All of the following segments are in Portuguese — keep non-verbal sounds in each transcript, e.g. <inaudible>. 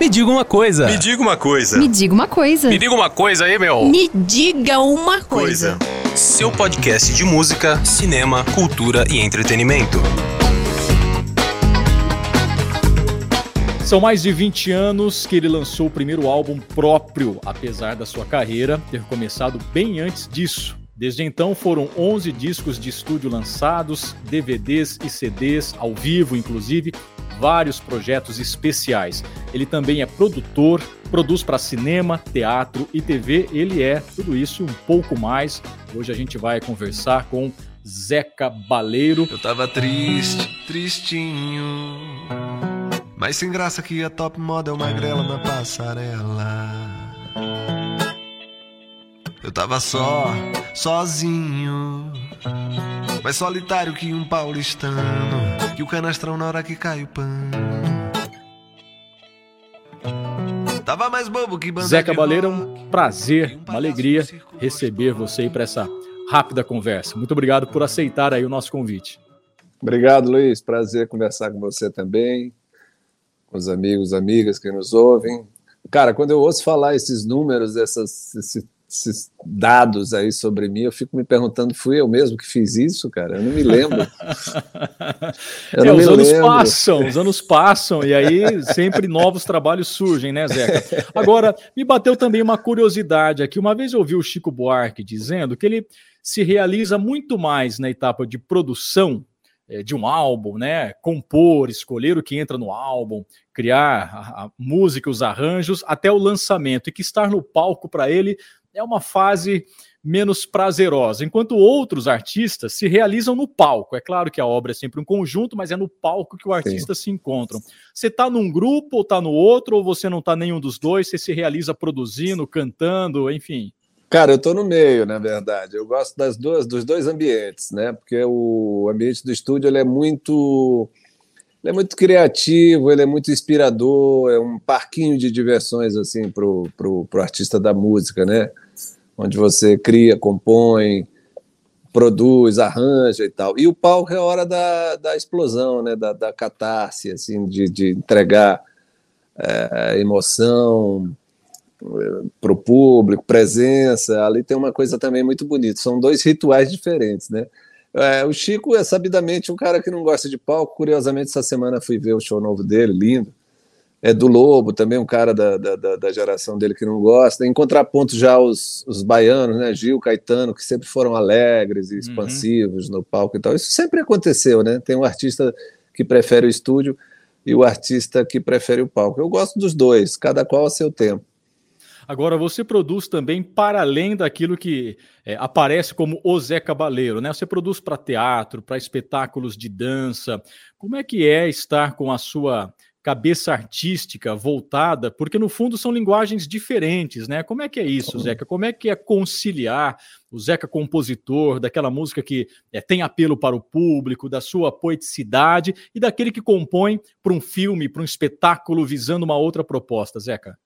Me diga uma coisa. Me diga uma coisa. Me diga uma coisa. Me diga uma coisa aí, meu. Me diga uma coisa. Coisa. Seu podcast de música, cinema, cultura e entretenimento. São mais de 20 anos que ele lançou o primeiro álbum próprio, apesar da sua carreira ter começado bem antes disso. Desde então foram 11 discos de estúdio lançados, DVDs e CDs, ao vivo inclusive, vários projetos especiais. Ele também é produtor, produz para cinema, teatro e TV. Ele é tudo isso e um pouco mais. Hoje a gente vai conversar com Zeca Baleiro. Eu tava triste, tristinho. Mas sem graça que a top model magrela na passarela. Eu tava só, sozinho. Mais solitário que um paulistano. Que o canastrão na hora que cai o pano. Tava mais bobo que banda Zeca de Baleiro, é um prazer, E um uma alegria receber você aí para essa rápida conversa. Muito obrigado por aceitar aí o nosso convite. Obrigado, Luiz. Prazer conversar com você também, com os amigos, amigas que nos ouvem. Cara, quando eu ouço falar esses números, essas, esses, esses dados aí sobre mim, eu fico me perguntando, fui eu mesmo que fiz isso, cara? Eu não me lembro. <laughs> Eu É, os anos lembro. passam, os anos passam, e aí sempre novos trabalhos surgem, né, Zeca? Agora, me bateu também uma curiosidade aqui. Uma vez eu ouvi o Chico Buarque dizendo que ele se realiza muito mais na etapa de produção eh, de um álbum, né? Compor, escolher o que entra no álbum, criar a música, os arranjos, até o lançamento, e que estar no palco para ele é uma fase menos prazerosa, enquanto outros artistas se realizam no palco. É claro que a obra é sempre um conjunto, mas é no palco que o artista se encontra. Você está num grupo ou está no outro, ou você não está nenhum dos dois, você se realiza produzindo, cantando, enfim. Cara, eu estou no meio, na verdade. Eu gosto das duas, dos dois ambientes, né? Porque o ambiente do estúdio ele é muito, ele é muito criativo, ele é muito inspirador, é um parquinho de diversões assim para o pro, pro artista da música, né? Onde você cria, compõe, produz, arranja e tal. E o palco é a hora da, da explosão, né? Da, da catarse, assim, de, de entregar é, emoção, para o público, presença, ali tem uma coisa também muito bonita. São dois rituais diferentes, né? É, o Chico é sabidamente um cara que não gosta de palco. Curiosamente, essa semana fui ver o show novo dele, lindo. É do Lobo, também um cara da, da, da- geração dele que não gosta. Em contraponto, já os, os baianos, né? Gil, Caetano, que sempre foram alegres e expansivos no palco e tal. Isso sempre aconteceu, né? Tem um artista que prefere o estúdio e o artista que prefere o palco. Eu gosto dos dois, cada qual a seu tempo. Agora, você produz também para além daquilo que é, aparece como o Zé Cabaleiro, né? Você produz para teatro, para espetáculos de dança. Como é que é estar com a sua cabeça artística voltada? Porque no fundo são linguagens diferentes, né? Como é que é isso, Zeca? Como é que é conciliar o Zeca compositor, daquela música que é, tem apelo para o público, da sua poeticidade e daquele que compõe para um filme, para um espetáculo visando uma outra proposta, Zeca?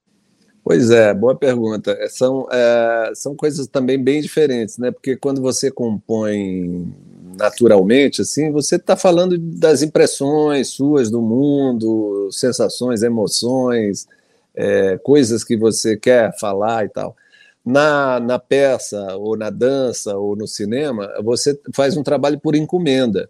Pois é, boa pergunta. É, São, é, são coisas também bem diferentes, né? Porque quando você compõe naturalmente, assim, você está falando das impressões suas do mundo, sensações, emoções, é, coisas que você quer falar e tal. Na, na peça, ou na dança, ou no cinema, você faz um trabalho por encomenda.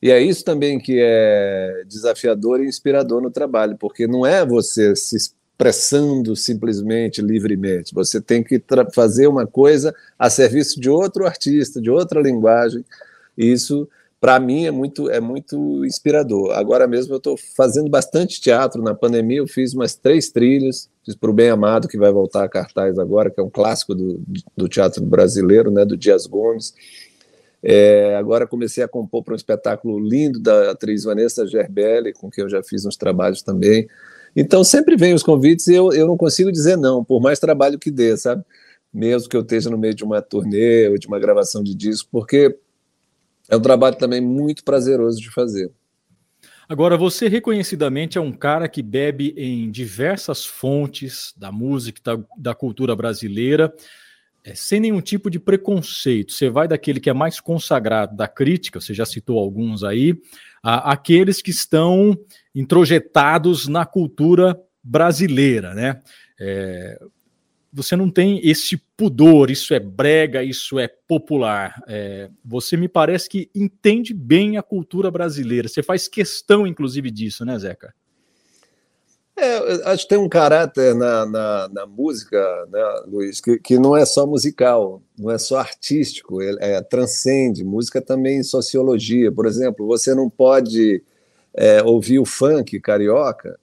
E é isso também que é desafiador e inspirador no trabalho, porque não é você se expressando simplesmente livremente. Você tem que fazer uma coisa a serviço de outro artista, de outra linguagem. Isso, para mim, é muito, é muito inspirador. Agora mesmo eu estou fazendo bastante teatro. Na pandemia eu fiz umas três trilhas. Fiz para o Bem Amado, que vai voltar a cartaz agora, que é um clássico do, do teatro brasileiro, né, do Dias Gomes. É, agora comecei a compor para um espetáculo lindo da atriz Vanessa Gerbelli, com quem eu já fiz uns trabalhos também. Então sempre vem os convites e eu, eu não consigo dizer não, por mais trabalho que dê, sabe? Mesmo que eu esteja no meio de uma turnê ou de uma gravação de disco, porque é um trabalho também muito prazeroso de fazer. Agora, você reconhecidamente é um cara que bebe em diversas fontes da música, da, da cultura brasileira, é, sem nenhum tipo de preconceito. Você vai daquele que é mais consagrado da crítica, você já citou alguns aí, a, aqueles que estão introjetados na cultura brasileira, né? É, você não tem esse pudor, isso é brega, isso é popular. É, você me parece que entende bem a cultura brasileira. Você faz questão, inclusive, disso, né, Zeca? É, acho que tem um caráter na, na, na música, né, Luiz, que, que, não é só musical, não é só artístico, é, é transcende. Música também sociologia. Por exemplo, você não pode é, ouvir o funk carioca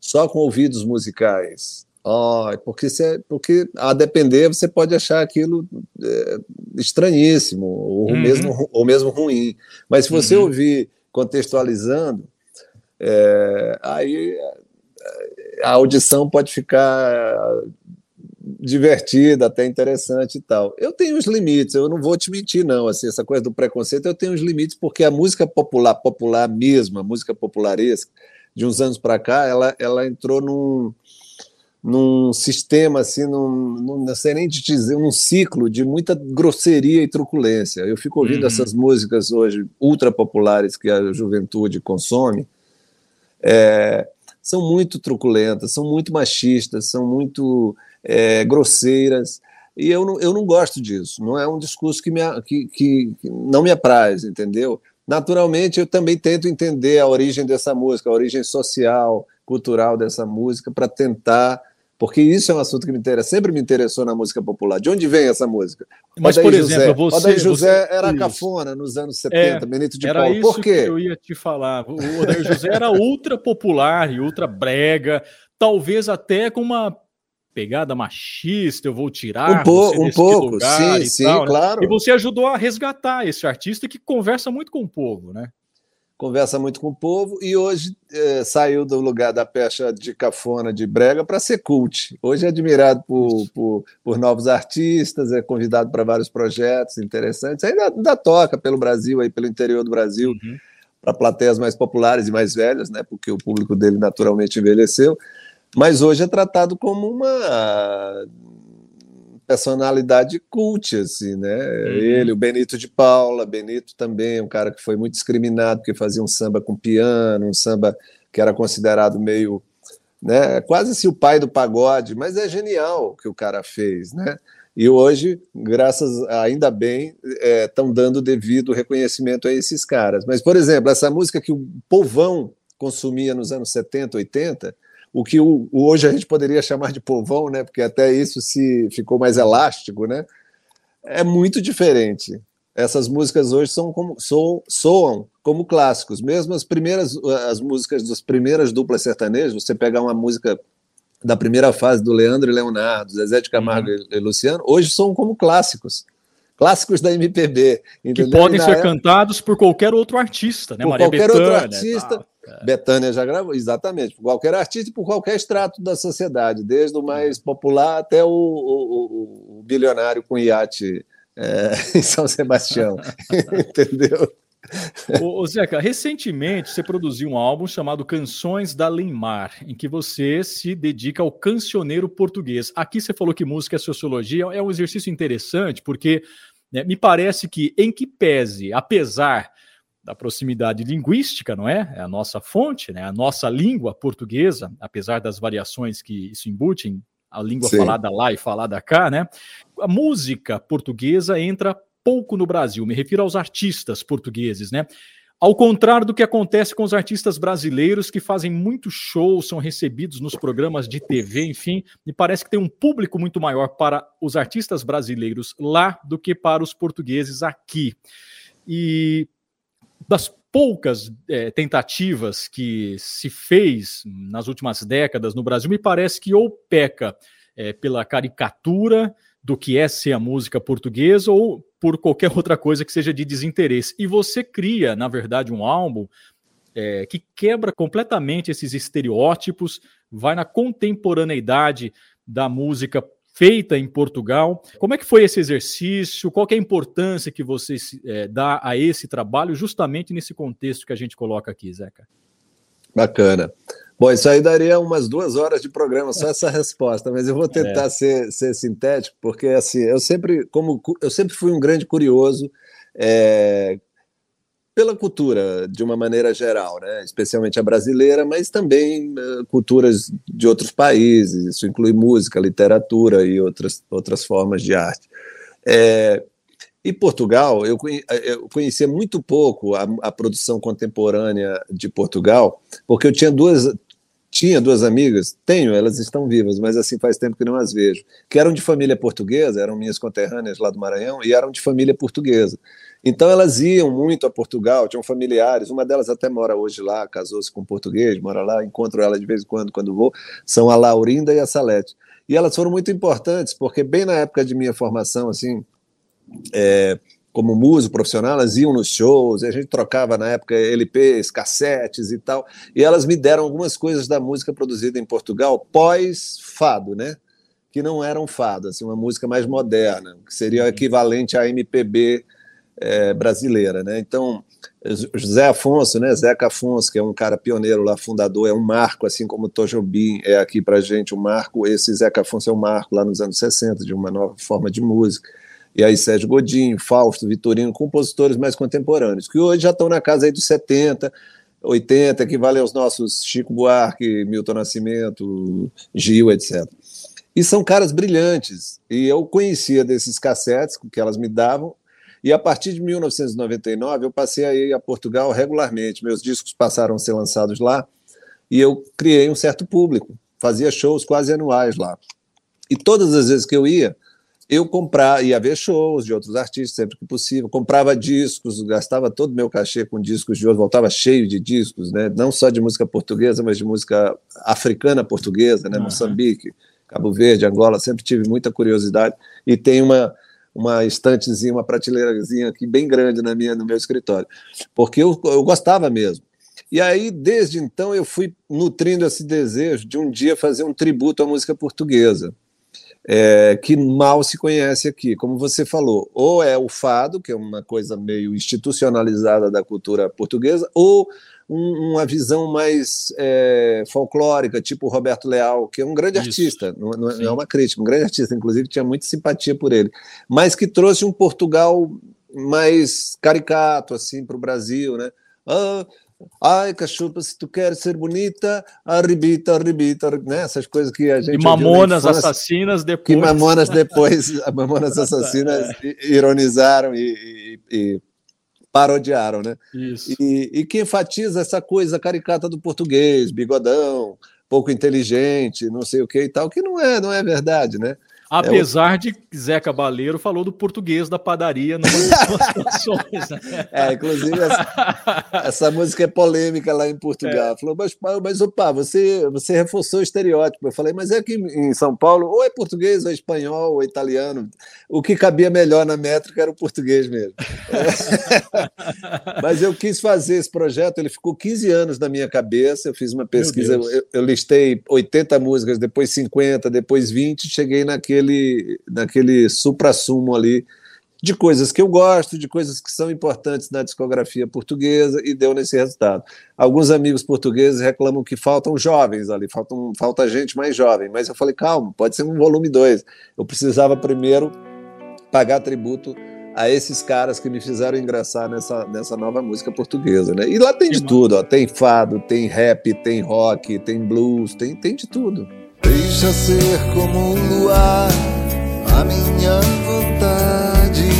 só com ouvidos musicais. Oh, porque, você, porque a depender você pode achar aquilo é, estranhíssimo ou, uhum. mesmo, ou mesmo ruim. Mas se você uhum. ouvir contextualizando, é, aí a audição pode ficar divertida, até interessante e tal. Eu tenho os limites, eu não vou te mentir, não. Assim, essa coisa do preconceito, eu tenho os limites, porque a música popular, popular mesmo, a música popularesca, de uns anos para cá, ela, ela entrou num, num sistema, assim, num, num, não sei nem te dizer, um ciclo de muita grosseria e truculência. Eu fico ouvindo uhum. essas músicas hoje ultra populares que a juventude consome. É, são muito truculentas, são muito machistas, são muito é, grosseiras. E eu não, eu não gosto disso. Não é um discurso que, me, que, que, não me apraz, entendeu? Naturalmente, eu também tento entender a origem dessa música, a origem social, cultural dessa música, para tentar porque isso é um assunto que me interessa, sempre me interessou na música popular. De onde vem essa música? Mas, Odair por exemplo, José. você. Odair José você, era isso. cafona nos anos 70, é, Benito de era Paulo. Por quê? que eu ia te falar. O Odair José era ultra popular e ultra brega, talvez até com uma pegada machista, eu vou tirar um, po um pouco, sim, sim, tal, claro. Né? E você ajudou a resgatar esse artista que conversa muito com o povo, né? Conversa muito com o povo e hoje é, saiu do lugar da pecha de cafona de brega para ser cult. Hoje é admirado por, por, por novos artistas, é convidado para vários projetos interessantes, ainda, ainda, toca pelo Brasil, aí pelo interior do Brasil, uhum. para plateias mais populares e mais velhas, né, porque o público dele naturalmente envelheceu, mas hoje é tratado como uma personalidade cult, assim, né? Uhum. Ele, o Benito de Paula, Benito também, um cara que foi muito discriminado porque fazia um samba com piano, um samba que era considerado meio, né? Quase se o pai do pagode, mas é genial o que o cara fez, né? E hoje, graças ainda bem, estão é, dando devido reconhecimento a esses caras. Mas, por exemplo, essa música que o povão consumia nos anos 70, 80, o que hoje a gente poderia chamar de povão, né? Porque até isso se ficou mais elástico, né? É muito diferente. Essas músicas hoje são como, so, soam como clássicos. Mesmo as primeiras as músicas das primeiras duplas sertanejas, você pegar uma música da primeira fase do Leandro e Leonardo, Zezé de Camargo uhum. e Luciano, hoje são como clássicos clássicos da MPB. Entendeu? Que podem ser época, cantados por qualquer outro artista, né? Por Maria qualquer Bethânia, outro artista. É. Betânia já gravou, exatamente, por qualquer artista e por qualquer extrato da sociedade, desde o mais popular até o, o, o bilionário com iate é, <laughs> em São Sebastião. <laughs> Entendeu? Ô, Zeca, recentemente você produziu um álbum chamado Canções da Limar, em que você se dedica ao cancioneiro português. Aqui você falou que música é sociologia, é um exercício interessante, porque né, me parece que, em que pese, apesar da proximidade linguística, não é? É a nossa fonte, né? A nossa língua portuguesa, apesar das variações que isso embute, a língua Sim. falada lá e falada cá, né? A música portuguesa entra pouco no Brasil, me refiro aos artistas portugueses, né? Ao contrário do que acontece com os artistas brasileiros que fazem muitos shows, são recebidos nos programas de TV, enfim, me parece que tem um público muito maior para os artistas brasileiros lá do que para os portugueses aqui. E das poucas é, tentativas que se fez nas últimas décadas no Brasil, me parece que ou peca é, pela caricatura do que é ser a música portuguesa ou por qualquer <laughs> outra coisa que seja de desinteresse. E você cria, na verdade, um álbum é, que quebra completamente esses estereótipos, vai na contemporaneidade da música feita em Portugal. Como é que foi esse exercício? Qual é a importância que você é, dá a esse trabalho, justamente nesse contexto que a gente coloca aqui, Zeca? Bacana. Bom, isso aí daria umas duas horas de programa, só essa resposta, mas eu vou tentar é. ser, ser sintético, porque assim, eu sempre, como eu sempre fui um grande curioso, é, pela cultura de uma maneira geral, né? especialmente a brasileira, mas também uh, culturas de outros países. Isso inclui música, literatura e outras, outras formas de arte. É, e Portugal, eu, eu conhecia muito pouco a, a, produção contemporânea de Portugal, porque eu tinha duas, tinha duas amigas, tenho, elas estão vivas, mas assim faz tempo que não as vejo, que eram de família portuguesa, eram minhas conterrâneas lá do Maranhão, e eram de família portuguesa. Então elas iam muito a Portugal, tinham familiares, uma delas até mora hoje lá, casou-se com um português, mora lá, encontro ela de vez em quando quando vou, são a Laurinda e a Salete. E elas foram muito importantes, porque bem na época de minha formação, assim, é, como músico profissional, elas iam nos shows, a gente trocava na época LPs, cassetes e tal, e elas me deram algumas coisas da música produzida em Portugal pós-fado, né? Que não eram fado, assim, uma música mais moderna, que seria o equivalente à MPB é, brasileira, né? Então, José Afonso, né? Zeca Afonso, que é um cara pioneiro lá, fundador, é um marco, assim como Tojobim é aqui para gente um marco. Esse Zeca Afonso é um marco lá nos anos 60 de uma nova forma de música. E aí Sérgio Godinho, Fausto, Vitorino, compositores mais contemporâneos, que hoje já estão na casa aí dos 70, 80, que valem aos nossos Chico Buarque, Milton Nascimento, Gil, etc. E são caras brilhantes. E eu conhecia desses cassetes que elas me davam e a partir de 1999 eu passei a ir a Portugal regularmente. Meus discos passaram a ser lançados lá e eu criei um certo público. Fazia shows quase anuais lá. E todas as vezes que eu ia, eu comprava, ia ver shows de outros artistas sempre que possível, comprava discos, gastava todo o meu cachê com discos de outros, voltava cheio de discos, né? não só de música portuguesa, mas de música africana portuguesa, né? Uhum. Moçambique, Cabo Verde, Angola, sempre tive muita curiosidade e tem uma uma estantezinha, uma prateleirazinha aqui bem grande na minha, no meu escritório, porque eu, eu gostava mesmo. E aí, desde então, eu fui nutrindo esse desejo de um dia fazer um tributo à música portuguesa, é, que mal se conhece aqui. Como você falou, ou é o fado, que é uma coisa meio institucionalizada da cultura portuguesa, ou um, uma visão mais é, folclórica, tipo Roberto Leal, que é um grande Isso. artista, não, não, é uma crítica, um grande artista, inclusive tinha muita simpatia por ele, mas que trouxe um Portugal mais caricato assim para o Brasil, né? Ah, Ai, cachupa, se tu queres ser bonita, arrebita, arrebita, né? Essas coisas que a gente. E mamonas assassinas depois. Que mamonas depois, <laughs> mamonas assassinas ironizaram e, e, e parodiaram, né? Isso. E, e que enfatiza essa coisa caricata do português, bigodão, pouco inteligente, não sei o que e tal, que não é, não é verdade, né? Apesar é o... de Zé Cabaleiro falou do português da padaria numa <laughs> canções. Né? É, inclusive essa, essa, música é polêmica lá em Portugal. É. Falou, mas, mas opa, você, você reforçou o estereótipo. Eu falei, mas é que em São Paulo ou é português, ou é espanhol, ou é italiano. O que cabia melhor na métrica era o português mesmo. É. <laughs> mas eu quis fazer esse projeto, ele ficou 15 anos na minha cabeça. Eu fiz uma pesquisa, eu, eu listei 80 músicas, depois 50, depois 20, cheguei naquele naquele, naquele supra-sumo ali de coisas que eu gosto, de coisas que são importantes na discografia portuguesa e deu nesse resultado. Alguns amigos portugueses reclamam que faltam jovens ali, faltam, falta gente mais jovem, mas eu falei, calma, pode ser um volume 2. Eu precisava primeiro pagar tributo a esses caras que me fizeram ingressar nessa, nessa nova música portuguesa, né? E lá tem de tudo, ó, tem fado, tem rap, tem rock, tem blues, tem, tem de tudo. Deixa ser como o luar, a minha vontade,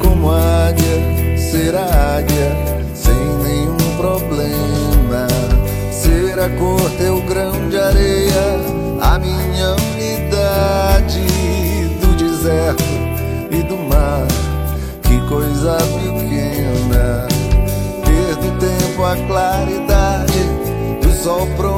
como águia, ser águia, sem nenhum problema. Ser a cor teu grão de areia, a minha unidade do deserto e do mar, que coisa pequena. Ter do tempo a claridade do sol promissor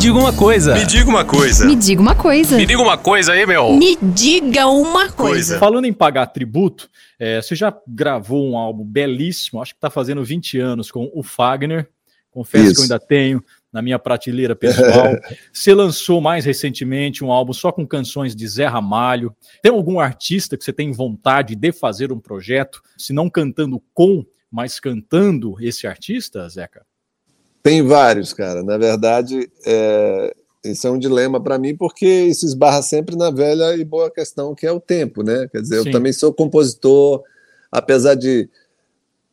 diga uma coisa. Me diga uma coisa. Me diga uma coisa. Me diga uma coisa aí, meu. Me diga uma coisa. Falando em pagar tributo, é, você já gravou um álbum belíssimo, acho que está fazendo 20 anos, com o Fagner. Confesso Isso. que eu ainda tenho na minha prateleira pessoal. <laughs> você lançou mais recentemente um álbum só com canções de Zé Ramalho. Tem algum artista que você tem vontade de fazer um projeto, se não cantando com, mas cantando esse artista, Zeca? Tem vários, cara. Na verdade, é, isso é um dilema para mim, porque isso esbarra sempre na velha e boa questão que é o tempo, né? Quer dizer, Sim. eu também sou compositor, apesar de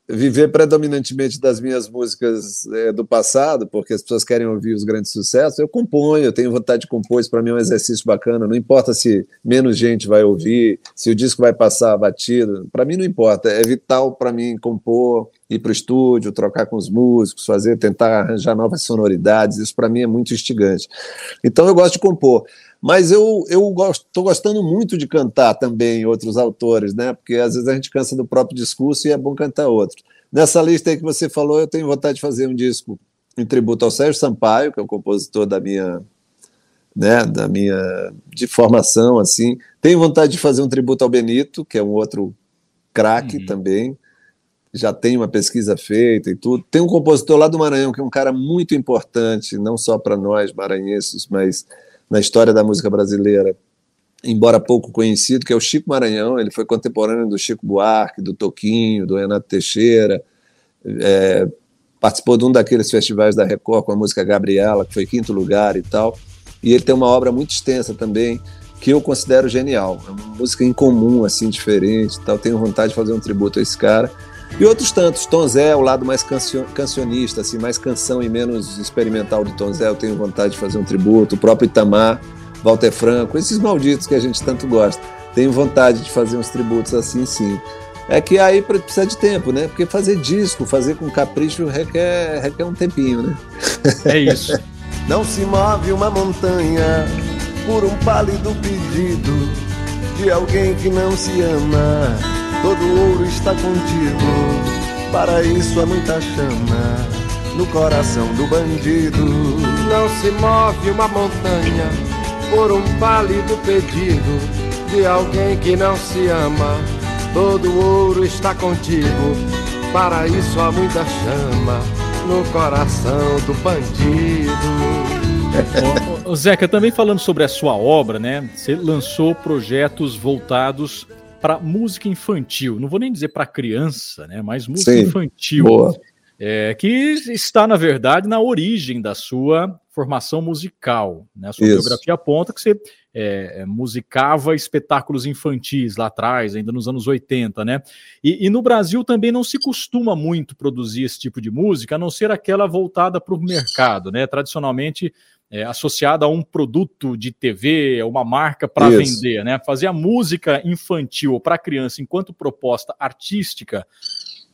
viver predominantemente das minhas músicas é, do passado, porque as pessoas querem ouvir os grandes sucessos, eu componho, eu tenho vontade de compor, isso para mim é um exercício bacana, não importa se menos gente vai ouvir, se o disco vai passar batido, para mim não importa, é vital para mim compor, ir para o estúdio, trocar com os músicos, fazer, tentar arranjar novas sonoridades, isso para mim é muito instigante. Então eu gosto de compor. Mas eu eu estou gostando muito de cantar também outros autores, né? Porque às vezes a gente cansa do próprio discurso e é bom cantar outros. Nessa lista aí que você falou, eu tenho vontade de fazer um disco em tributo ao Sérgio Sampaio, que é o compositor da minha né, da minha de formação assim. Tenho vontade de fazer um tributo ao Benito, que é um outro craque uhum. também. Já tem uma pesquisa feita e tudo. Tem um compositor lá do Maranhão que é um cara muito importante, não só para nós maranhenses, mas na história da música brasileira, embora pouco conhecido, que é o Chico Maranhão. Ele foi contemporâneo do Chico Buarque, do Toquinho, do Renato Teixeira. É, participou de um daqueles festivais da Record com a música Gabriela, que foi quinto lugar e tal. E ele tem uma obra muito extensa também, que eu considero genial. É uma música incomum, assim, diferente tal. Tenho vontade de fazer um tributo a esse cara. E outros tantos, Tom Zé, o lado mais cancionista, assim, mais canção e menos experimental de Tom Zé, eu tenho vontade de fazer um tributo, o próprio Itamar, Walter Franco, esses malditos que a gente tanto gosta. Tenho vontade de fazer uns tributos assim, sim. É que aí precisa de tempo, né? Porque fazer disco, fazer com capricho requer, requer um tempinho, né? É isso. <laughs> Não se move uma montanha por um pálido pedido de alguém que não se ama todo ouro está contigo. Para isso há muita chama no coração do bandido. Não se move uma montanha por um pálido pedido de alguém que não se ama. Todo ouro está contigo. Para isso há muita chama no coração do bandido. O Zeca, também falando sobre a sua obra, né? Você lançou projetos voltados para música infantil. Não vou nem dizer para criança, né? Mas música Sim, infantil. Boa. É, que está, na verdade, na origem da sua formação musical. Né? A sua Isso. biografia aponta que você é, é, musicava espetáculos infantis lá atrás, ainda nos anos 80, né? E, e, no Brasil também não se costuma muito produzir esse tipo de música, a não ser aquela voltada para o mercado, né? Tradicionalmente é, associada a um produto de TV, uma marca para vender, né? Fazer a música infantil para criança enquanto proposta artística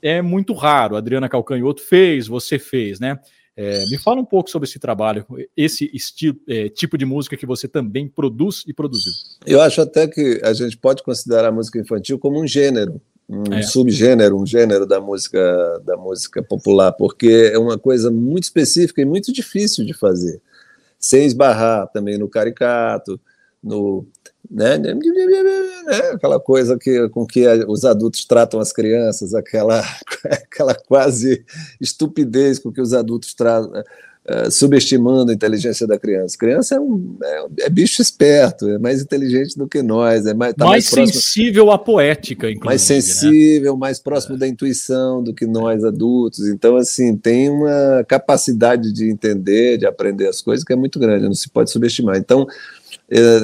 é muito raro. A Adriana Calcanhoto fez, você fez, né? É, me fala um pouco sobre esse trabalho, esse estilo, é, tipo de música que você também produz e produziu. Eu acho até que a gente pode considerar a música infantil como um gênero, um é. subgênero, um gênero da música da música popular, porque é uma coisa muito específica e muito difícil de fazer sem esbarrar também no caricato, no né, aquela coisa que, com que os adultos tratam as crianças, aquela, <laughs> aquela quase estupidez com que os adultos tratam, uh, subestimando a inteligência da criança. Criança é, um, é, é, bicho esperto, é mais inteligente do que nós, é mais, tá mais, mais sensível à poética, inclusive. Mais né? sensível, né? mais próximo é. da intuição do que nós adultos. Então, assim, tem uma capacidade de entender, de aprender as coisas que é muito grande, não se pode subestimar. Então, eh,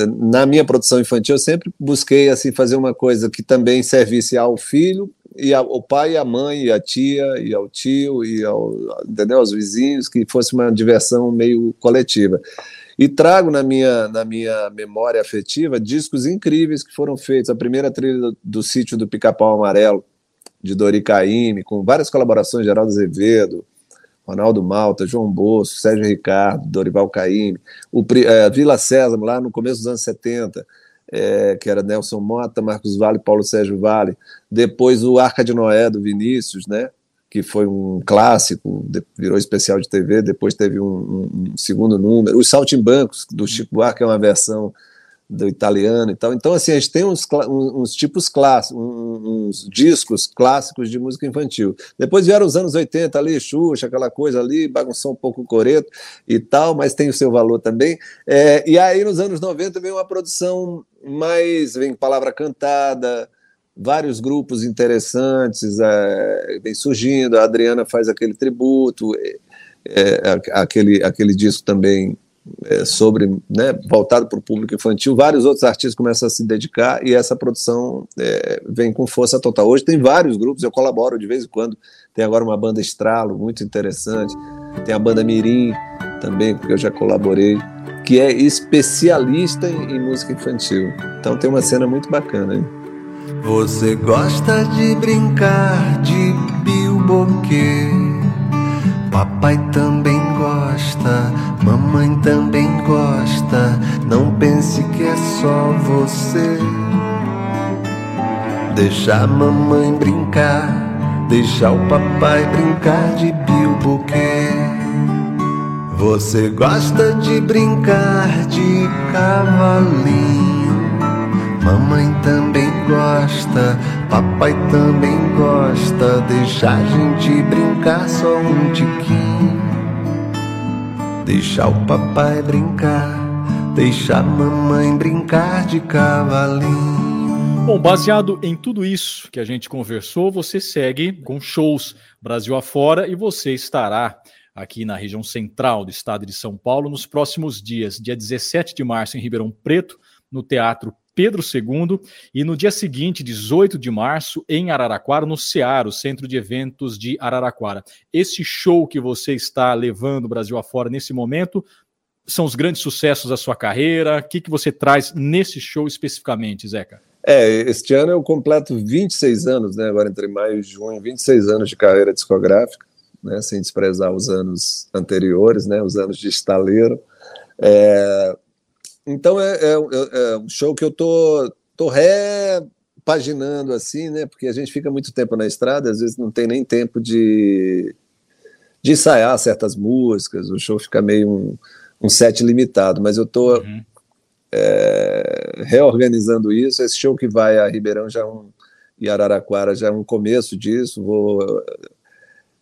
na minha produção infantil, eu sempre busquei assim fazer uma coisa que também servisse ao filho e ao pai e à mãe e à tia e ao tio e ao, entendeu? aos vizinhos, que fosse uma diversão meio coletiva. E trago na minha, na minha memória afetiva discos incríveis que foram feitos. A primeira trilha do, do Sítio do Pica-Pau Amarelo, de Dori Caymmi, com várias colaborações Geraldo Azevedo, Ronaldo Malta, João Bosso, Sérgio Ricardo, Dorival Caymmi, o é, Vila César, lá no começo dos anos 70, é, que era Nelson Mota, Marcos Vale, Paulo Sérgio Vale, depois o Arca de Noé do Vinícius, né? que foi um clássico, virou especial de TV, depois teve um, um segundo número. Os Saltimbancos, do Chico Buarque, é uma versão do italiano e tal. Então, assim, a gente tem uns, uns tipos clássicos, uns discos clássicos de música infantil. Depois vieram os anos 80 ali, Xuxa, aquela coisa ali, bagunçou um pouco o coreto e tal, mas tem o seu valor também. É, e aí, nos anos 90, veio uma produção mais, vem palavra cantada, vários grupos interessantes é, vem surgindo. A Adriana faz aquele tributo, é, é, aquele, aquele disco também é, sobre né, voltado para o público infantil. Vários outros artistas começam a se dedicar e essa produção é, vem com força total. Hoje tem vários grupos, eu colaboro de vez em quando. Tem agora uma banda Estralo, muito interessante. Tem a banda Mirim também, porque eu já colaborei, que é especialista em, em música infantil. Então tem uma cena muito bacana. Hein? Você gosta de brincar de bilboquê? Papai também gosta, mamãe também gosta. Não pense que é só você. Deixa a mamãe brincar, deixa o papai brincar de bilboquê. Você gosta de brincar de cavalinho? Mamãe também gosta, papai também gosta. Deixa a gente brincar só um tiquinho. Deixa o papai brincar, deixa a mamãe brincar de cavalinho. Bom, baseado em tudo isso que a gente conversou, você segue com shows Brasil afora e você estará aqui na região central do estado de São Paulo nos próximos dias, dia 17 de março em Ribeirão Preto, no Teatro Pedro II, e no dia seguinte, 18 de março, em Araraquara, no CEAR, o Centro de Eventos de Araraquara. Esse show que você está levando o Brasil afora nesse momento são os grandes sucessos da sua carreira? O que, que você traz nesse show especificamente, Zeca? É, este ano eu completo 26 anos, né? Agora entre maio e junho, 26 anos de carreira discográfica, né? Sem desprezar os anos anteriores, né? Os anos de estaleiro. É, então é, é, é, é, um show que eu tô, tô repaginando assim, né? Porque a gente fica muito tempo na estrada, às vezes não tem nem tempo de, de ensaiar certas músicas, o show fica meio um, um set limitado, mas eu tô uhum. é, reorganizando isso. Esse show que vai a Ribeirão já é um, e Araraquara já é um começo disso. Vou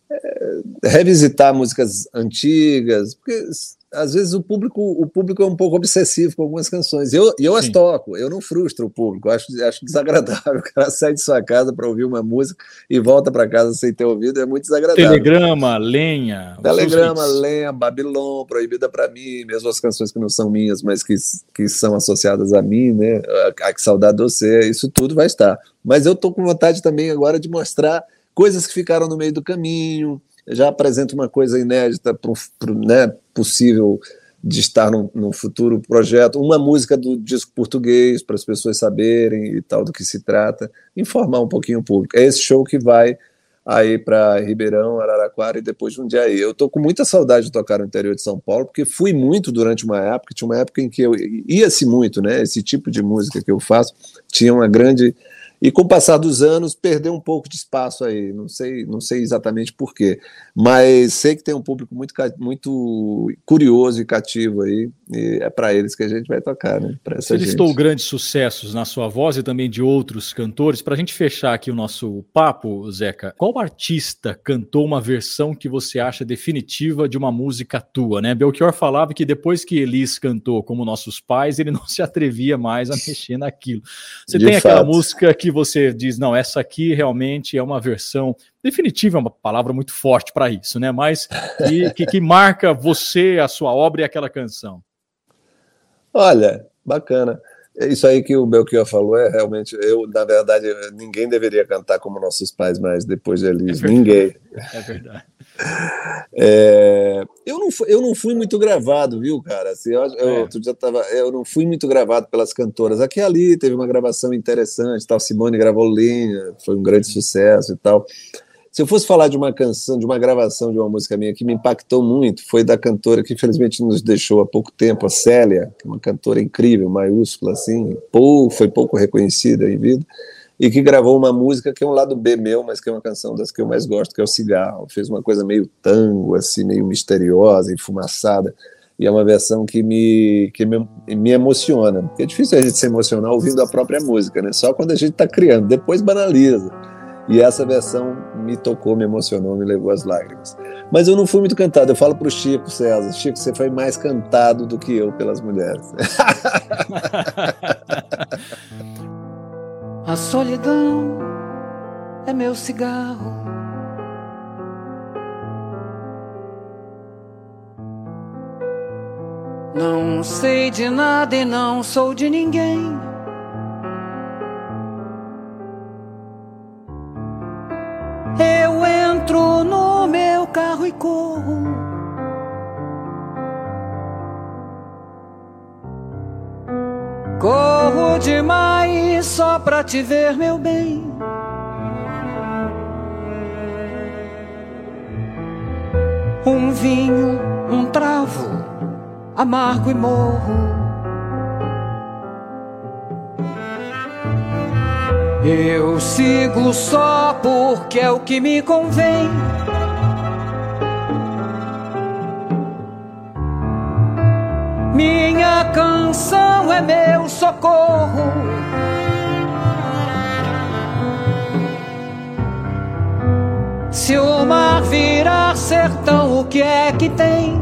é, revisitar músicas antigas, porque às vezes o público o público é um pouco obsessivo com algumas canções. Eu, eu as toco, eu não frustro o público, acho, acho desagradável. <laughs> O cara sai de sua casa para ouvir uma música e volta para casa sem ter ouvido, é muito desagradável. Telegrama, lenha. Telegrama, lenha, Babilon, proibida para mim, mesmo as canções que não são minhas, mas que, que são associadas a mim, né? A, a que saudade você, isso tudo vai estar. Mas eu tô com vontade também agora de mostrar coisas que ficaram no meio do caminho, já apresenta uma coisa inédita, pro, pro, né, possível de estar no, futuro projeto, uma música do disco português para as pessoas saberem e tal do que se trata, informar um pouquinho o público. É esse show que vai aí para Ribeirão, Araraquara e depois de um dia aí. Eu tô com muita saudade de tocar no interior de São Paulo, porque fui muito durante uma época, tinha uma época em que eu ia-se muito, né? Esse tipo de música que eu faço tinha uma grande e com o passar dos anos perdeu um pouco de espaço aí, não sei, não sei exatamente por quê, mas sei que tem um público muito, muito curioso e cativo aí, e é para eles que a gente vai tocar, né? Você listou grandes sucessos na sua voz e também de outros cantores. Para a gente fechar aqui o nosso papo, Zeca, qual artista cantou uma versão que você acha definitiva de uma música tua, né? Belchior falava que depois que Elis cantou como Nossos Pais, ele não se atrevia mais a mexer naquilo. Você de tem fato. aquela música que que você diz, não, essa aqui realmente é uma versão definitiva, é uma palavra muito forte para isso, né? Mas que, que, que marca você, a sua obra e aquela canção? Olha, bacana. Isso aí que o Belchior falou é realmente. Eu, na verdade, ninguém deveria cantar como nossos pais mais depois de Elis. É ninguém. É verdade. <laughs> É, eu, não, eu não fui muito gravado, viu, cara? Assim, eu, eu, é. outro dia tava, eu não fui muito gravado pelas cantoras. Aqui e ali teve uma gravação interessante, tal. Simone gravou Linha, foi um grande sucesso e tal. Se eu fosse falar de uma canção, de uma gravação de uma música minha que me impactou muito, foi da cantora que infelizmente nos deixou há pouco tempo, a Célia, é uma cantora incrível, maiúscula, assim, foi pouco reconhecida em vida e que gravou uma música que é um lado B meu, mas que é uma canção das que eu mais gosto, que é o Cigarro. Fez uma coisa meio tango, assim, meio misteriosa, enfumaçada, e é uma versão que me, que me, me emociona. Porque é difícil a gente se emocionar ouvindo a própria música, né? Só quando a gente está criando, depois banaliza. E essa versão me tocou, me emocionou, me levou às lágrimas. Mas eu não fui muito cantado. Eu falo para o Chico César: Chico, você foi mais cantado do que eu pelas mulheres. <laughs> solidão é meu cigarro. Não sei de nada e não sou de ninguém. Eu entro no meu carro e corro. Corro demais só pra te ver, meu bem. Um vinho, um travo, amargo e morro. Eu sigo só porque é o que me convém. Minha canção é meu socorro. Se o mar virar sertão, o que é que tem?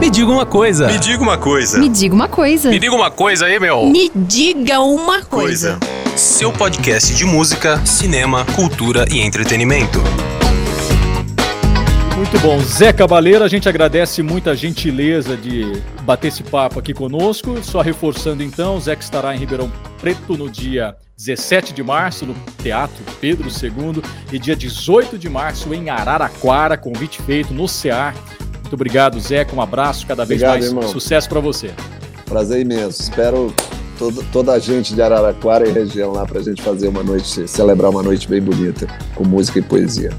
Me diga uma coisa. Me diga uma coisa. Me diga uma coisa. Me diga uma coisa aí, meu. Me diga uma coisa. Seu podcast de música, cinema, cultura e entretenimento. Muito bom. Zé Cabaleiro, a gente agradece muito a gentileza de bater esse papo aqui conosco. Só reforçando então, Zé que estará em Ribeirão Preto no dia 17 de março, no Teatro Pedro II, e dia 18 de março em Araraquara, convite feito no CEAR. Muito obrigado, Zé. Um abraço, cada vez Obrigado, mais irmão. sucesso para você. Prazer imenso. Espero todo, toda a gente de Araraquara e região lá para a gente fazer uma noite, celebrar uma noite bem bonita, com música e poesia.